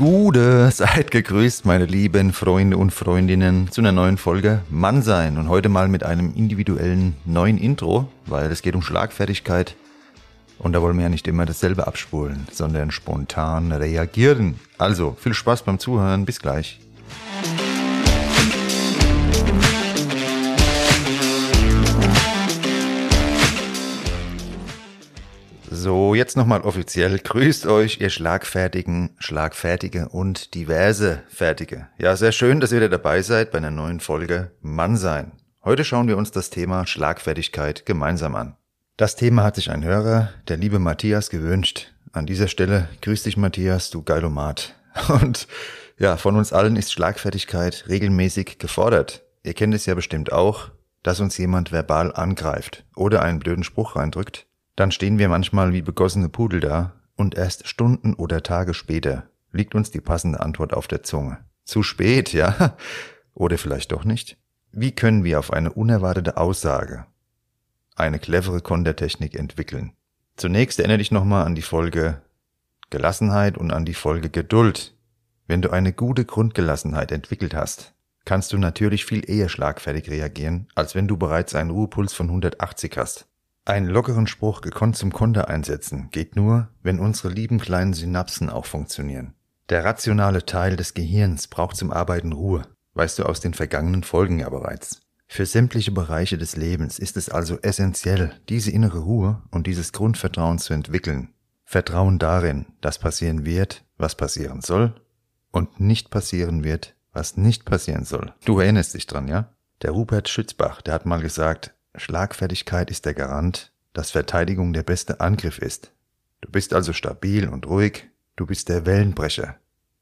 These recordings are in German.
Gute, seid gegrüßt, meine lieben Freunde und Freundinnen, zu einer neuen Folge Mann sein und heute mal mit einem individuellen neuen Intro, weil es geht um Schlagfertigkeit und da wollen wir ja nicht immer dasselbe abspulen, sondern spontan reagieren. Also viel Spaß beim Zuhören, bis gleich. So, jetzt nochmal offiziell. Grüßt euch, ihr Schlagfertigen, Schlagfertige und diverse Fertige. Ja, sehr schön, dass ihr wieder dabei seid bei einer neuen Folge Mann sein. Heute schauen wir uns das Thema Schlagfertigkeit gemeinsam an. Das Thema hat sich ein Hörer, der liebe Matthias, gewünscht. An dieser Stelle grüß dich Matthias, du Geilomat. Und ja, von uns allen ist Schlagfertigkeit regelmäßig gefordert. Ihr kennt es ja bestimmt auch, dass uns jemand verbal angreift oder einen blöden Spruch reindrückt dann stehen wir manchmal wie begossene Pudel da und erst Stunden oder Tage später liegt uns die passende Antwort auf der Zunge. Zu spät, ja? Oder vielleicht doch nicht? Wie können wir auf eine unerwartete Aussage eine clevere Kontertechnik entwickeln? Zunächst erinnere dich nochmal an die Folge Gelassenheit und an die Folge Geduld. Wenn du eine gute Grundgelassenheit entwickelt hast, kannst du natürlich viel eher schlagfertig reagieren, als wenn du bereits einen Ruhepuls von 180 hast. Einen lockeren Spruch gekonnt zum Konter einsetzen geht nur, wenn unsere lieben kleinen Synapsen auch funktionieren. Der rationale Teil des Gehirns braucht zum Arbeiten Ruhe, weißt du aus den vergangenen Folgen ja bereits. Für sämtliche Bereiche des Lebens ist es also essentiell, diese innere Ruhe und dieses Grundvertrauen zu entwickeln. Vertrauen darin, dass passieren wird, was passieren soll, und nicht passieren wird, was nicht passieren soll. Du erinnerst dich dran, ja? Der Rupert Schützbach, der hat mal gesagt, Schlagfertigkeit ist der Garant, dass Verteidigung der beste Angriff ist. Du bist also stabil und ruhig, du bist der Wellenbrecher,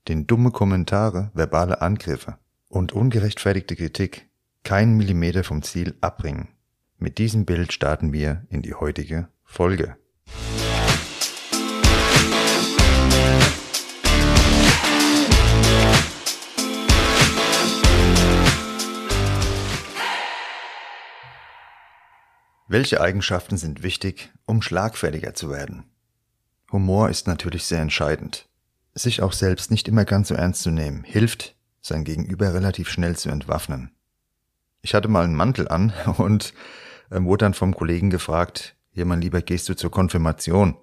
den dumme Kommentare, verbale Angriffe und ungerechtfertigte Kritik keinen Millimeter vom Ziel abbringen. Mit diesem Bild starten wir in die heutige Folge. Welche Eigenschaften sind wichtig, um schlagfertiger zu werden? Humor ist natürlich sehr entscheidend. Sich auch selbst nicht immer ganz so ernst zu nehmen, hilft, sein Gegenüber relativ schnell zu entwaffnen. Ich hatte mal einen Mantel an und ähm, wurde dann vom Kollegen gefragt, hier mein Lieber, gehst du zur Konfirmation?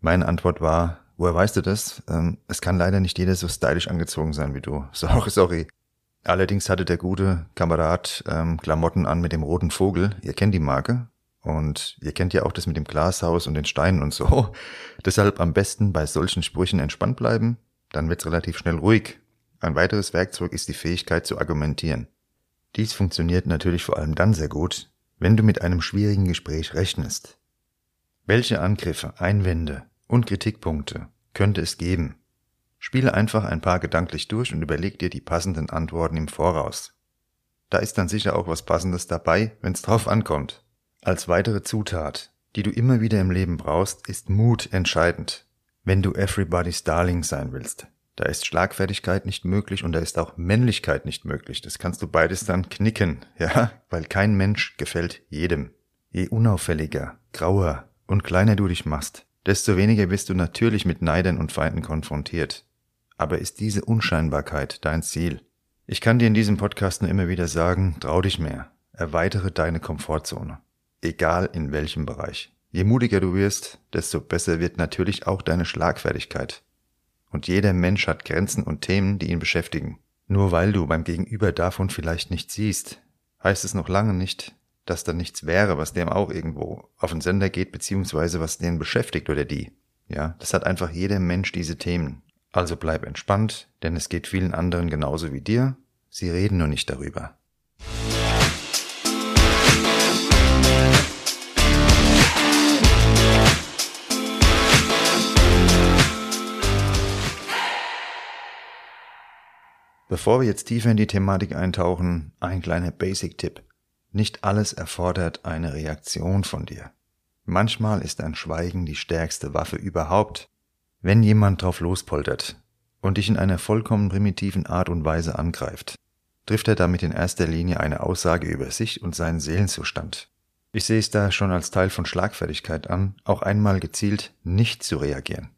Meine Antwort war, woher weißt du das? Ähm, es kann leider nicht jeder so stylisch angezogen sein wie du. Sorry, sorry. Allerdings hatte der gute Kamerad ähm, Klamotten an mit dem roten Vogel. Ihr kennt die Marke. Und ihr kennt ja auch das mit dem Glashaus und den Steinen und so. Deshalb am besten bei solchen Sprüchen entspannt bleiben, dann wird's relativ schnell ruhig. Ein weiteres Werkzeug ist die Fähigkeit zu argumentieren. Dies funktioniert natürlich vor allem dann sehr gut, wenn du mit einem schwierigen Gespräch rechnest. Welche Angriffe, Einwände und Kritikpunkte könnte es geben? Spiele einfach ein paar gedanklich durch und überleg dir die passenden Antworten im Voraus. Da ist dann sicher auch was Passendes dabei, wenn's drauf ankommt. Als weitere Zutat, die du immer wieder im Leben brauchst, ist Mut entscheidend. Wenn du everybody's darling sein willst, da ist Schlagfertigkeit nicht möglich und da ist auch Männlichkeit nicht möglich. Das kannst du beides dann knicken, ja, weil kein Mensch gefällt jedem. Je unauffälliger, grauer und kleiner du dich machst, desto weniger bist du natürlich mit Neidern und Feinden konfrontiert. Aber ist diese Unscheinbarkeit dein Ziel? Ich kann dir in diesem Podcast nur immer wieder sagen, trau dich mehr, erweitere deine Komfortzone egal in welchem Bereich. Je mutiger du wirst, desto besser wird natürlich auch deine Schlagfertigkeit. Und jeder Mensch hat Grenzen und Themen, die ihn beschäftigen. Nur weil du beim Gegenüber davon vielleicht nicht siehst, heißt es noch lange nicht, dass da nichts wäre, was dem auch irgendwo auf den Sender geht, beziehungsweise was den beschäftigt oder die. Ja, das hat einfach jeder Mensch diese Themen. Also bleib entspannt, denn es geht vielen anderen genauso wie dir. Sie reden nur nicht darüber. Bevor wir jetzt tiefer in die Thematik eintauchen, ein kleiner Basic-Tipp. Nicht alles erfordert eine Reaktion von dir. Manchmal ist ein Schweigen die stärkste Waffe überhaupt. Wenn jemand drauf lospoltert und dich in einer vollkommen primitiven Art und Weise angreift, trifft er damit in erster Linie eine Aussage über sich und seinen Seelenzustand. Ich sehe es da schon als Teil von Schlagfertigkeit an, auch einmal gezielt nicht zu reagieren.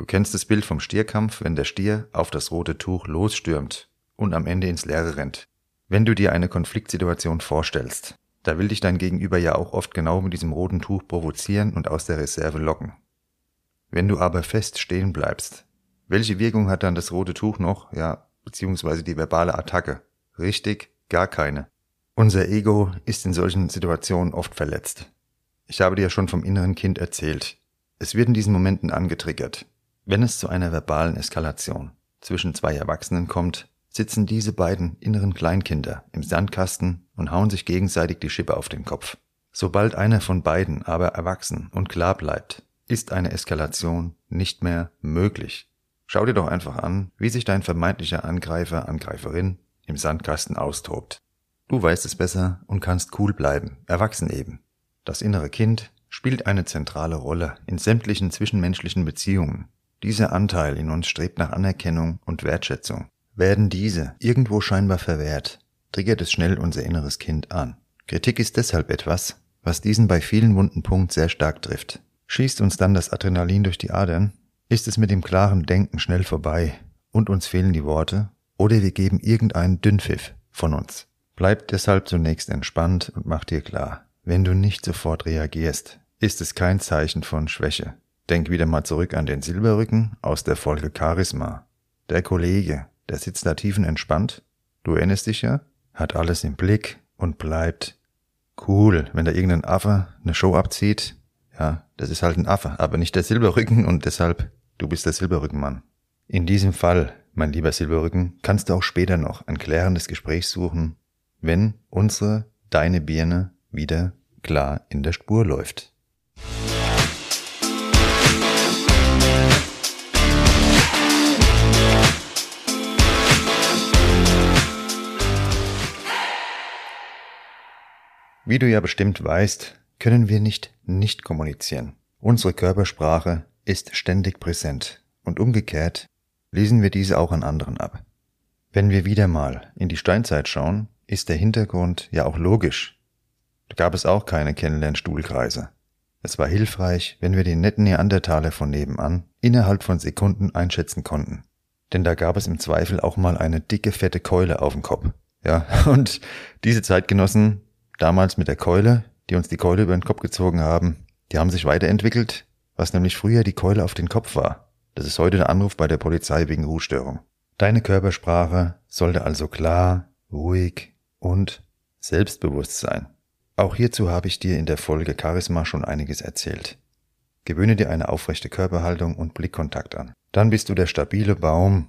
Du kennst das Bild vom Stierkampf, wenn der Stier auf das rote Tuch losstürmt und am Ende ins Leere rennt. Wenn du dir eine Konfliktsituation vorstellst, da will dich dein Gegenüber ja auch oft genau mit diesem roten Tuch provozieren und aus der Reserve locken. Wenn du aber fest stehen bleibst, welche Wirkung hat dann das rote Tuch noch, ja, beziehungsweise die verbale Attacke? Richtig, gar keine. Unser Ego ist in solchen Situationen oft verletzt. Ich habe dir schon vom inneren Kind erzählt. Es wird in diesen Momenten angetriggert. Wenn es zu einer verbalen Eskalation zwischen zwei Erwachsenen kommt, sitzen diese beiden inneren Kleinkinder im Sandkasten und hauen sich gegenseitig die Schippe auf den Kopf. Sobald einer von beiden aber erwachsen und klar bleibt, ist eine Eskalation nicht mehr möglich. Schau dir doch einfach an, wie sich dein vermeintlicher Angreifer, Angreiferin im Sandkasten austobt. Du weißt es besser und kannst cool bleiben, erwachsen eben. Das innere Kind spielt eine zentrale Rolle in sämtlichen zwischenmenschlichen Beziehungen. Dieser Anteil in uns strebt nach Anerkennung und Wertschätzung. Werden diese irgendwo scheinbar verwehrt, triggert es schnell unser inneres Kind an. Kritik ist deshalb etwas, was diesen bei vielen wunden Punkt sehr stark trifft. Schießt uns dann das Adrenalin durch die Adern, ist es mit dem klaren Denken schnell vorbei und uns fehlen die Worte oder wir geben irgendeinen Dünnpfiff von uns. Bleib deshalb zunächst entspannt und mach dir klar, wenn du nicht sofort reagierst, ist es kein Zeichen von Schwäche. Denk wieder mal zurück an den Silberrücken aus der Folge Charisma. Der Kollege, der sitzt da tiefenentspannt. Du erinnerst dich ja? Hat alles im Blick und bleibt cool. Wenn da irgendein Affe eine Show abzieht, ja, das ist halt ein Affe, aber nicht der Silberrücken und deshalb, du bist der Silberrückenmann. In diesem Fall, mein lieber Silberrücken, kannst du auch später noch ein klärendes Gespräch suchen, wenn unsere, deine Birne wieder klar in der Spur läuft. Wie du ja bestimmt weißt, können wir nicht nicht kommunizieren. Unsere Körpersprache ist ständig präsent und umgekehrt lesen wir diese auch an anderen ab. Wenn wir wieder mal in die Steinzeit schauen, ist der Hintergrund ja auch logisch. Da gab es auch keine Kennenlernstuhlkreise. Es war hilfreich, wenn wir den netten Neandertaler von nebenan innerhalb von Sekunden einschätzen konnten. Denn da gab es im Zweifel auch mal eine dicke, fette Keule auf dem Kopf. Ja, und diese Zeitgenossen damals mit der Keule, die uns die Keule über den Kopf gezogen haben, die haben sich weiterentwickelt, was nämlich früher die Keule auf den Kopf war. Das ist heute der Anruf bei der Polizei wegen Ruhestörung. Deine Körpersprache sollte also klar, ruhig und selbstbewusst sein. Auch hierzu habe ich dir in der Folge Charisma schon einiges erzählt. Gewöhne dir eine aufrechte Körperhaltung und Blickkontakt an. Dann bist du der stabile Baum,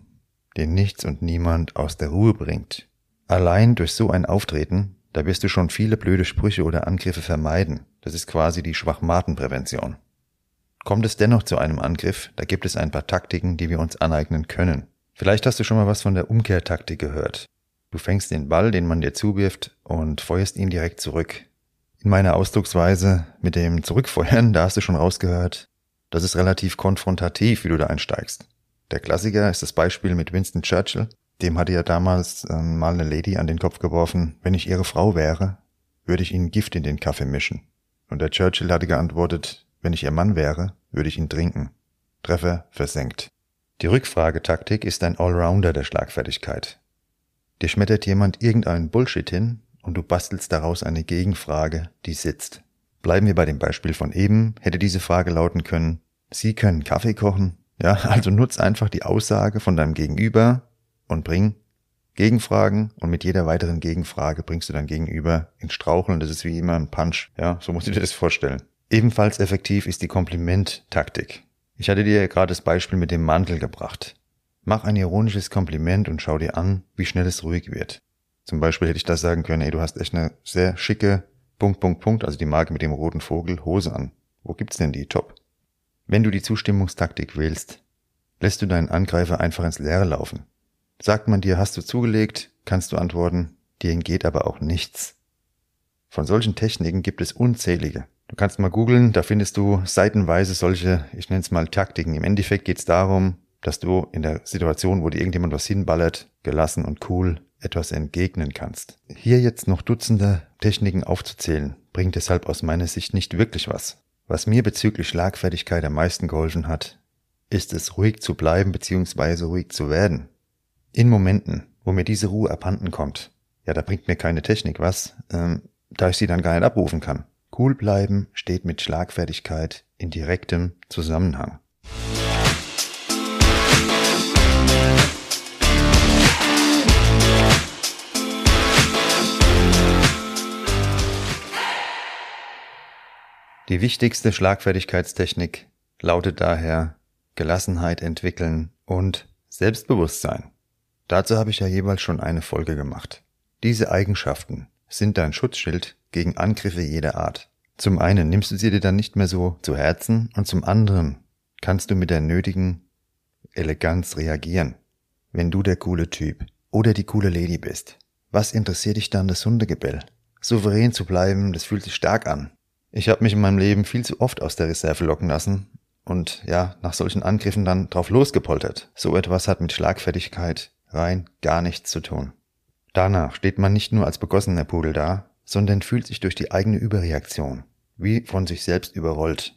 den nichts und niemand aus der Ruhe bringt. Allein durch so ein Auftreten da wirst du schon viele blöde Sprüche oder Angriffe vermeiden. Das ist quasi die Schwachmatenprävention. Kommt es dennoch zu einem Angriff, da gibt es ein paar Taktiken, die wir uns aneignen können. Vielleicht hast du schon mal was von der Umkehrtaktik gehört. Du fängst den Ball, den man dir zuwirft, und feuerst ihn direkt zurück. In meiner Ausdrucksweise mit dem Zurückfeuern, da hast du schon rausgehört, das ist relativ konfrontativ, wie du da einsteigst. Der Klassiker ist das Beispiel mit Winston Churchill, dem hatte ja damals ähm, mal eine Lady an den Kopf geworfen, wenn ich ihre Frau wäre, würde ich ihnen Gift in den Kaffee mischen. Und der Churchill hatte geantwortet, wenn ich ihr Mann wäre, würde ich ihn trinken. Treffer versenkt. Die Rückfragetaktik ist ein Allrounder der Schlagfertigkeit. Dir schmettert jemand irgendeinen Bullshit hin und du bastelst daraus eine Gegenfrage, die sitzt. Bleiben wir bei dem Beispiel von eben, hätte diese Frage lauten können, Sie können Kaffee kochen? Ja, also nutz einfach die Aussage von deinem Gegenüber und bring Gegenfragen und mit jeder weiteren Gegenfrage bringst du dein Gegenüber ins Straucheln. Das ist wie immer ein Punch. Ja, so musst du dir das vorstellen. Ebenfalls effektiv ist die Komplimenttaktik. Ich hatte dir gerade das Beispiel mit dem Mantel gebracht. Mach ein ironisches Kompliment und schau dir an, wie schnell es ruhig wird. Zum Beispiel hätte ich das sagen können, ey, du hast echt eine sehr schicke Punkt, Punkt, Punkt, also die Marke mit dem roten Vogel, Hose an. Wo gibt's denn die? Top. Wenn du die Zustimmungstaktik wählst, lässt du deinen Angreifer einfach ins Leere laufen. Sagt man dir, hast du zugelegt, kannst du antworten, dir entgeht aber auch nichts. Von solchen Techniken gibt es unzählige. Du kannst mal googeln, da findest du seitenweise solche, ich nenne es mal Taktiken. Im Endeffekt geht es darum, dass du in der Situation, wo dir irgendjemand was hinballert, gelassen und cool etwas entgegnen kannst. Hier jetzt noch Dutzende Techniken aufzuzählen, bringt deshalb aus meiner Sicht nicht wirklich was. Was mir bezüglich Schlagfertigkeit am meisten geholfen hat, ist es ruhig zu bleiben bzw. ruhig zu werden. In Momenten, wo mir diese Ruhe abhanden kommt, ja, da bringt mir keine Technik was, ähm, da ich sie dann gar nicht abrufen kann. Cool bleiben steht mit Schlagfertigkeit in direktem Zusammenhang. Die wichtigste Schlagfertigkeitstechnik lautet daher Gelassenheit entwickeln und Selbstbewusstsein. Dazu habe ich ja jeweils schon eine Folge gemacht. Diese Eigenschaften sind dein Schutzschild gegen Angriffe jeder Art. Zum einen nimmst du sie dir dann nicht mehr so zu Herzen und zum anderen kannst du mit der nötigen Eleganz reagieren. Wenn du der coole Typ oder die coole Lady bist, was interessiert dich dann das Hundegebell? Souverän zu bleiben, das fühlt sich stark an. Ich habe mich in meinem Leben viel zu oft aus der Reserve locken lassen und ja, nach solchen Angriffen dann drauf losgepoltert. So etwas hat mit Schlagfertigkeit rein gar nichts zu tun. Danach steht man nicht nur als begossener Pudel da, sondern fühlt sich durch die eigene Überreaktion wie von sich selbst überrollt.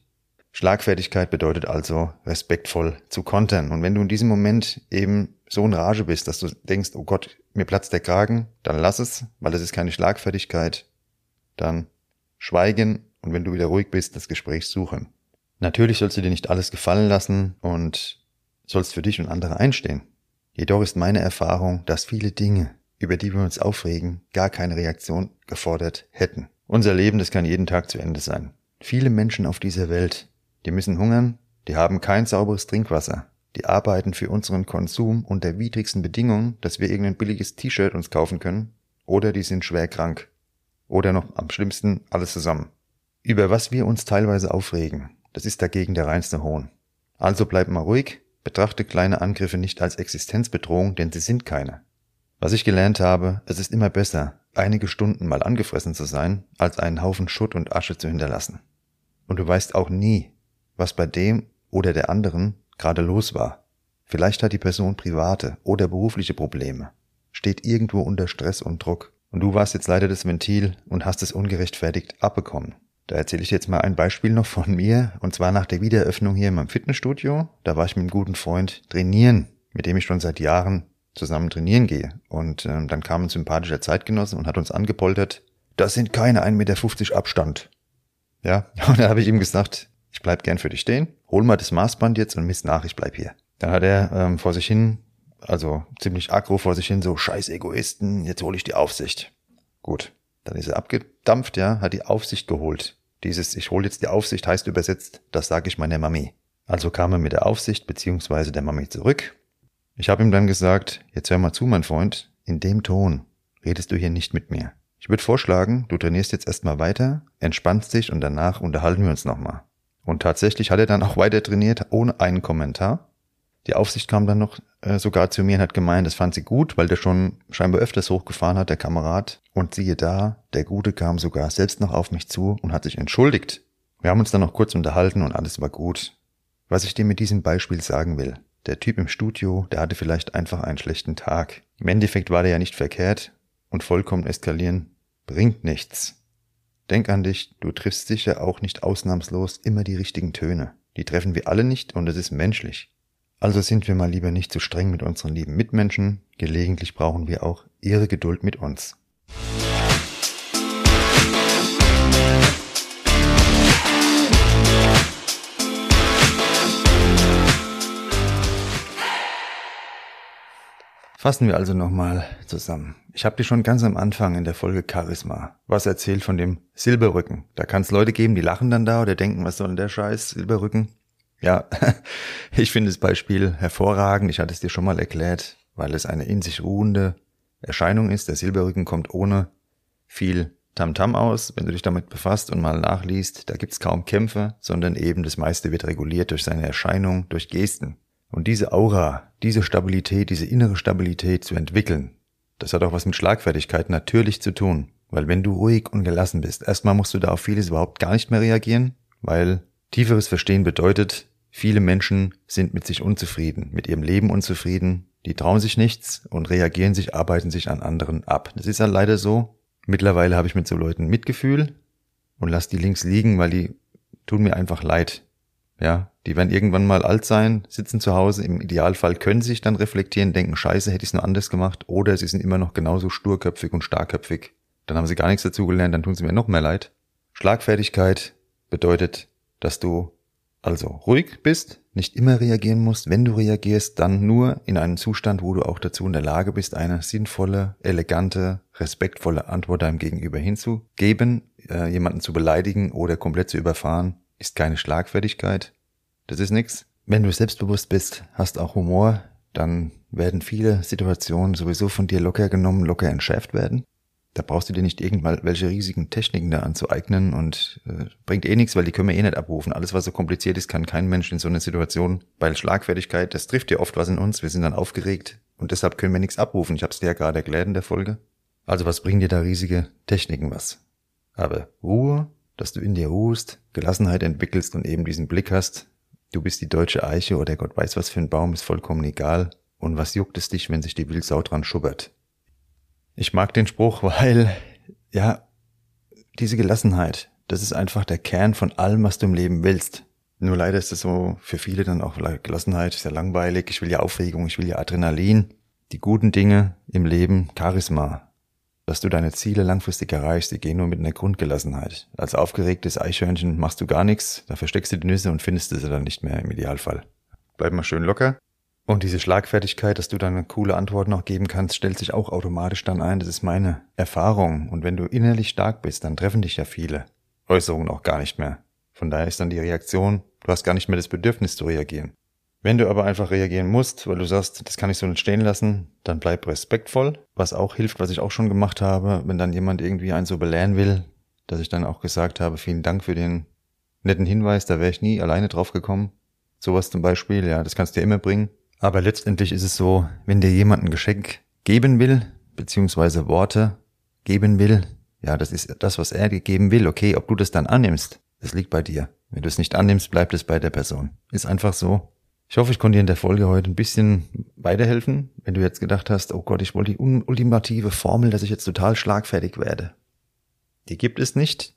Schlagfertigkeit bedeutet also respektvoll zu kontern. Und wenn du in diesem Moment eben so in Rage bist, dass du denkst, oh Gott, mir platzt der Kragen, dann lass es, weil es ist keine Schlagfertigkeit. Dann schweigen und wenn du wieder ruhig bist, das Gespräch suchen. Natürlich sollst du dir nicht alles gefallen lassen und sollst für dich und andere einstehen. Jedoch ist meine Erfahrung, dass viele Dinge, über die wir uns aufregen, gar keine Reaktion gefordert hätten. Unser Leben, das kann jeden Tag zu Ende sein. Viele Menschen auf dieser Welt, die müssen hungern, die haben kein sauberes Trinkwasser, die arbeiten für unseren Konsum unter widrigsten Bedingungen, dass wir irgendein billiges T-Shirt uns kaufen können, oder die sind schwer krank. Oder noch am schlimmsten alles zusammen. Über was wir uns teilweise aufregen, das ist dagegen der reinste Hohn. Also bleib mal ruhig, betrachte kleine Angriffe nicht als Existenzbedrohung, denn sie sind keine. Was ich gelernt habe, es ist immer besser, einige Stunden mal angefressen zu sein, als einen Haufen Schutt und Asche zu hinterlassen. Und du weißt auch nie, was bei dem oder der anderen gerade los war. Vielleicht hat die Person private oder berufliche Probleme, steht irgendwo unter Stress und Druck, und du warst jetzt leider das Ventil und hast es ungerechtfertigt abbekommen. Da erzähle ich jetzt mal ein Beispiel noch von mir, und zwar nach der Wiedereröffnung hier in meinem Fitnessstudio. Da war ich mit einem guten Freund trainieren, mit dem ich schon seit Jahren zusammen trainieren gehe. Und ähm, dann kam ein sympathischer Zeitgenosse und hat uns angepoltert, das sind keine 1,50 Meter Abstand. Ja, und dann habe ich ihm gesagt, ich bleib gern für dich stehen, hol mal das Maßband jetzt und misst nach, ich bleib hier. Dann hat er ähm, vor sich hin, also ziemlich aggro vor sich hin, so scheiß Egoisten, jetzt hole ich die Aufsicht. Gut, dann ist er abgedampft, ja, hat die Aufsicht geholt. Dieses Ich hole jetzt die Aufsicht heißt übersetzt, das sage ich meiner Mami. Also kam er mit der Aufsicht beziehungsweise der Mami zurück. Ich habe ihm dann gesagt, jetzt hör mal zu, mein Freund, in dem Ton redest du hier nicht mit mir. Ich würde vorschlagen, du trainierst jetzt erstmal weiter, entspannst dich und danach unterhalten wir uns nochmal. Und tatsächlich hat er dann auch weiter trainiert, ohne einen Kommentar. Die Aufsicht kam dann noch äh, sogar zu mir und hat gemeint, das fand sie gut, weil der schon scheinbar öfters hochgefahren hat, der Kamerad. Und siehe da, der Gute kam sogar selbst noch auf mich zu und hat sich entschuldigt. Wir haben uns dann noch kurz unterhalten und alles war gut. Was ich dir mit diesem Beispiel sagen will, der Typ im Studio, der hatte vielleicht einfach einen schlechten Tag. Im Endeffekt war der ja nicht verkehrt und vollkommen eskalieren bringt nichts. Denk an dich, du triffst sicher auch nicht ausnahmslos immer die richtigen Töne. Die treffen wir alle nicht und es ist menschlich. Also sind wir mal lieber nicht zu so streng mit unseren lieben Mitmenschen, gelegentlich brauchen wir auch ihre Geduld mit uns. Fassen wir also nochmal zusammen. Ich habe dir schon ganz am Anfang in der Folge Charisma was erzählt von dem Silberrücken. Da kann es Leute geben, die lachen dann da oder denken, was soll denn der Scheiß, Silberrücken. Ja, ich finde das Beispiel hervorragend. Ich hatte es dir schon mal erklärt, weil es eine in sich ruhende Erscheinung ist. Der Silberrücken kommt ohne viel Tamtam aus, wenn du dich damit befasst und mal nachliest. Da gibt's kaum Kämpfe, sondern eben das meiste wird reguliert durch seine Erscheinung, durch Gesten. Und diese Aura, diese Stabilität, diese innere Stabilität zu entwickeln, das hat auch was mit Schlagfertigkeit natürlich zu tun. Weil wenn du ruhig und gelassen bist, erstmal musst du da auf vieles überhaupt gar nicht mehr reagieren, weil tieferes Verstehen bedeutet, viele Menschen sind mit sich unzufrieden, mit ihrem Leben unzufrieden, die trauen sich nichts und reagieren sich, arbeiten sich an anderen ab. Das ist ja leider so. Mittlerweile habe ich mit so Leuten Mitgefühl und lass die links liegen, weil die tun mir einfach leid. Ja, die werden irgendwann mal alt sein, sitzen zu Hause, im Idealfall können sich dann reflektieren, denken, scheiße, hätte ich es nur anders gemacht, oder sie sind immer noch genauso sturköpfig und starkköpfig. Dann haben sie gar nichts dazugelernt, dann tun sie mir noch mehr leid. Schlagfertigkeit bedeutet, dass du also ruhig bist, nicht immer reagieren musst. Wenn du reagierst, dann nur in einem Zustand, wo du auch dazu in der Lage bist, eine sinnvolle, elegante, respektvolle Antwort deinem Gegenüber hinzugeben. Äh, jemanden zu beleidigen oder komplett zu überfahren, ist keine Schlagfertigkeit. Das ist nix. Wenn du selbstbewusst bist, hast auch Humor, dann werden viele Situationen sowieso von dir locker genommen, locker entschärft werden. Da brauchst du dir nicht irgendwelche riesigen Techniken da anzueignen und äh, bringt eh nichts, weil die können wir eh nicht abrufen. Alles, was so kompliziert ist, kann kein Mensch in so einer Situation, weil Schlagfertigkeit, das trifft ja oft was in uns, wir sind dann aufgeregt und deshalb können wir nichts abrufen. Ich habe es dir ja gerade erklärt in der Folge. Also was bringen dir da riesige Techniken was? Aber Ruhe, dass du in dir ruhst, Gelassenheit entwickelst und eben diesen Blick hast, Du bist die deutsche Eiche oder Gott weiß was für ein Baum, ist vollkommen egal. Und was juckt es dich, wenn sich die Wildsau dran schubbert? Ich mag den Spruch, weil, ja, diese Gelassenheit, das ist einfach der Kern von allem, was du im Leben willst. Nur leider ist es so für viele dann auch Gelassenheit, ist ja langweilig, ich will ja Aufregung, ich will ja Adrenalin. Die guten Dinge im Leben, Charisma, dass du deine Ziele langfristig erreichst, die gehen nur mit einer Grundgelassenheit. Als aufgeregtes Eichhörnchen machst du gar nichts, da versteckst du die Nüsse und findest sie dann nicht mehr im Idealfall. Bleib mal schön locker. Und diese Schlagfertigkeit, dass du dann eine coole Antwort noch geben kannst, stellt sich auch automatisch dann ein. Das ist meine Erfahrung. Und wenn du innerlich stark bist, dann treffen dich ja viele Äußerungen auch gar nicht mehr. Von daher ist dann die Reaktion, du hast gar nicht mehr das Bedürfnis zu reagieren. Wenn du aber einfach reagieren musst, weil du sagst, das kann ich so nicht stehen lassen, dann bleib respektvoll. Was auch hilft, was ich auch schon gemacht habe, wenn dann jemand irgendwie einen so belehren will, dass ich dann auch gesagt habe, vielen Dank für den netten Hinweis, da wäre ich nie alleine drauf gekommen. Sowas zum Beispiel, ja, das kannst du dir immer bringen. Aber letztendlich ist es so, wenn dir jemand ein Geschenk geben will, beziehungsweise Worte geben will, ja, das ist das, was er geben will. Okay, ob du das dann annimmst, das liegt bei dir. Wenn du es nicht annimmst, bleibt es bei der Person. Ist einfach so. Ich hoffe, ich konnte dir in der Folge heute ein bisschen weiterhelfen, wenn du jetzt gedacht hast, oh Gott, ich wollte die ultimative Formel, dass ich jetzt total schlagfertig werde. Die gibt es nicht,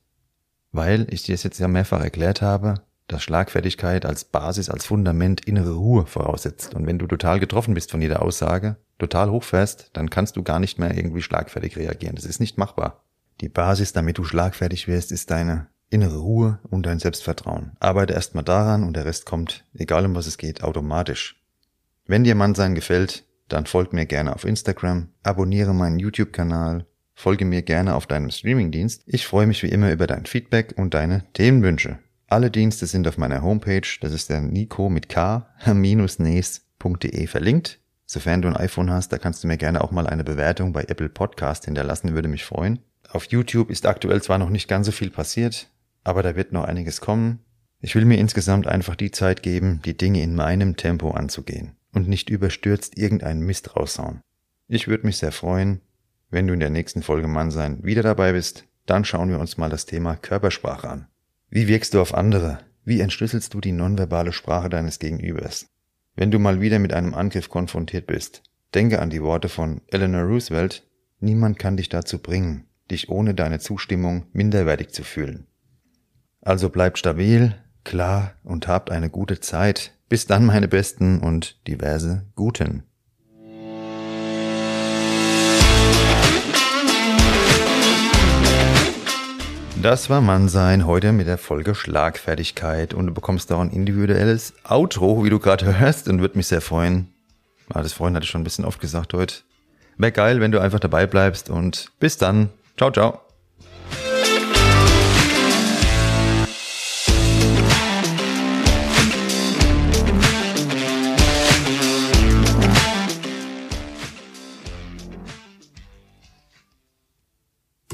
weil ich dir es jetzt ja mehrfach erklärt habe, dass Schlagfertigkeit als Basis, als Fundament innere Ruhe voraussetzt. Und wenn du total getroffen bist von jeder Aussage, total hochfährst, dann kannst du gar nicht mehr irgendwie schlagfertig reagieren. Das ist nicht machbar. Die Basis, damit du schlagfertig wirst, ist deine innere Ruhe und dein Selbstvertrauen. Arbeite erstmal daran und der Rest kommt, egal um was es geht, automatisch. Wenn dir Mannsein gefällt, dann folg mir gerne auf Instagram, abonniere meinen YouTube-Kanal, folge mir gerne auf deinem Streamingdienst. Ich freue mich wie immer über dein Feedback und deine Themenwünsche. Alle Dienste sind auf meiner Homepage, das ist der Nico mit k-nes.de verlinkt. Sofern du ein iPhone hast, da kannst du mir gerne auch mal eine Bewertung bei Apple Podcast hinterlassen, würde mich freuen. Auf YouTube ist aktuell zwar noch nicht ganz so viel passiert, aber da wird noch einiges kommen. Ich will mir insgesamt einfach die Zeit geben, die Dinge in meinem Tempo anzugehen und nicht überstürzt irgendeinen Mist raushauen. Ich würde mich sehr freuen, wenn du in der nächsten Folge Mann sein wieder dabei bist. Dann schauen wir uns mal das Thema Körpersprache an. Wie wirkst du auf andere? Wie entschlüsselst du die nonverbale Sprache deines Gegenübers? Wenn du mal wieder mit einem Angriff konfrontiert bist, denke an die Worte von Eleanor Roosevelt, niemand kann dich dazu bringen, dich ohne deine Zustimmung minderwertig zu fühlen. Also bleibt stabil, klar und habt eine gute Zeit. Bis dann, meine Besten und diverse Guten. Das war Mannsein heute mit der Folge Schlagfertigkeit und du bekommst auch ein individuelles Outro, wie du gerade hörst und würde mich sehr freuen, Ah, das vorhin hatte ich schon ein bisschen oft gesagt heute. Wäre geil, wenn du einfach dabei bleibst und bis dann. Ciao, ciao.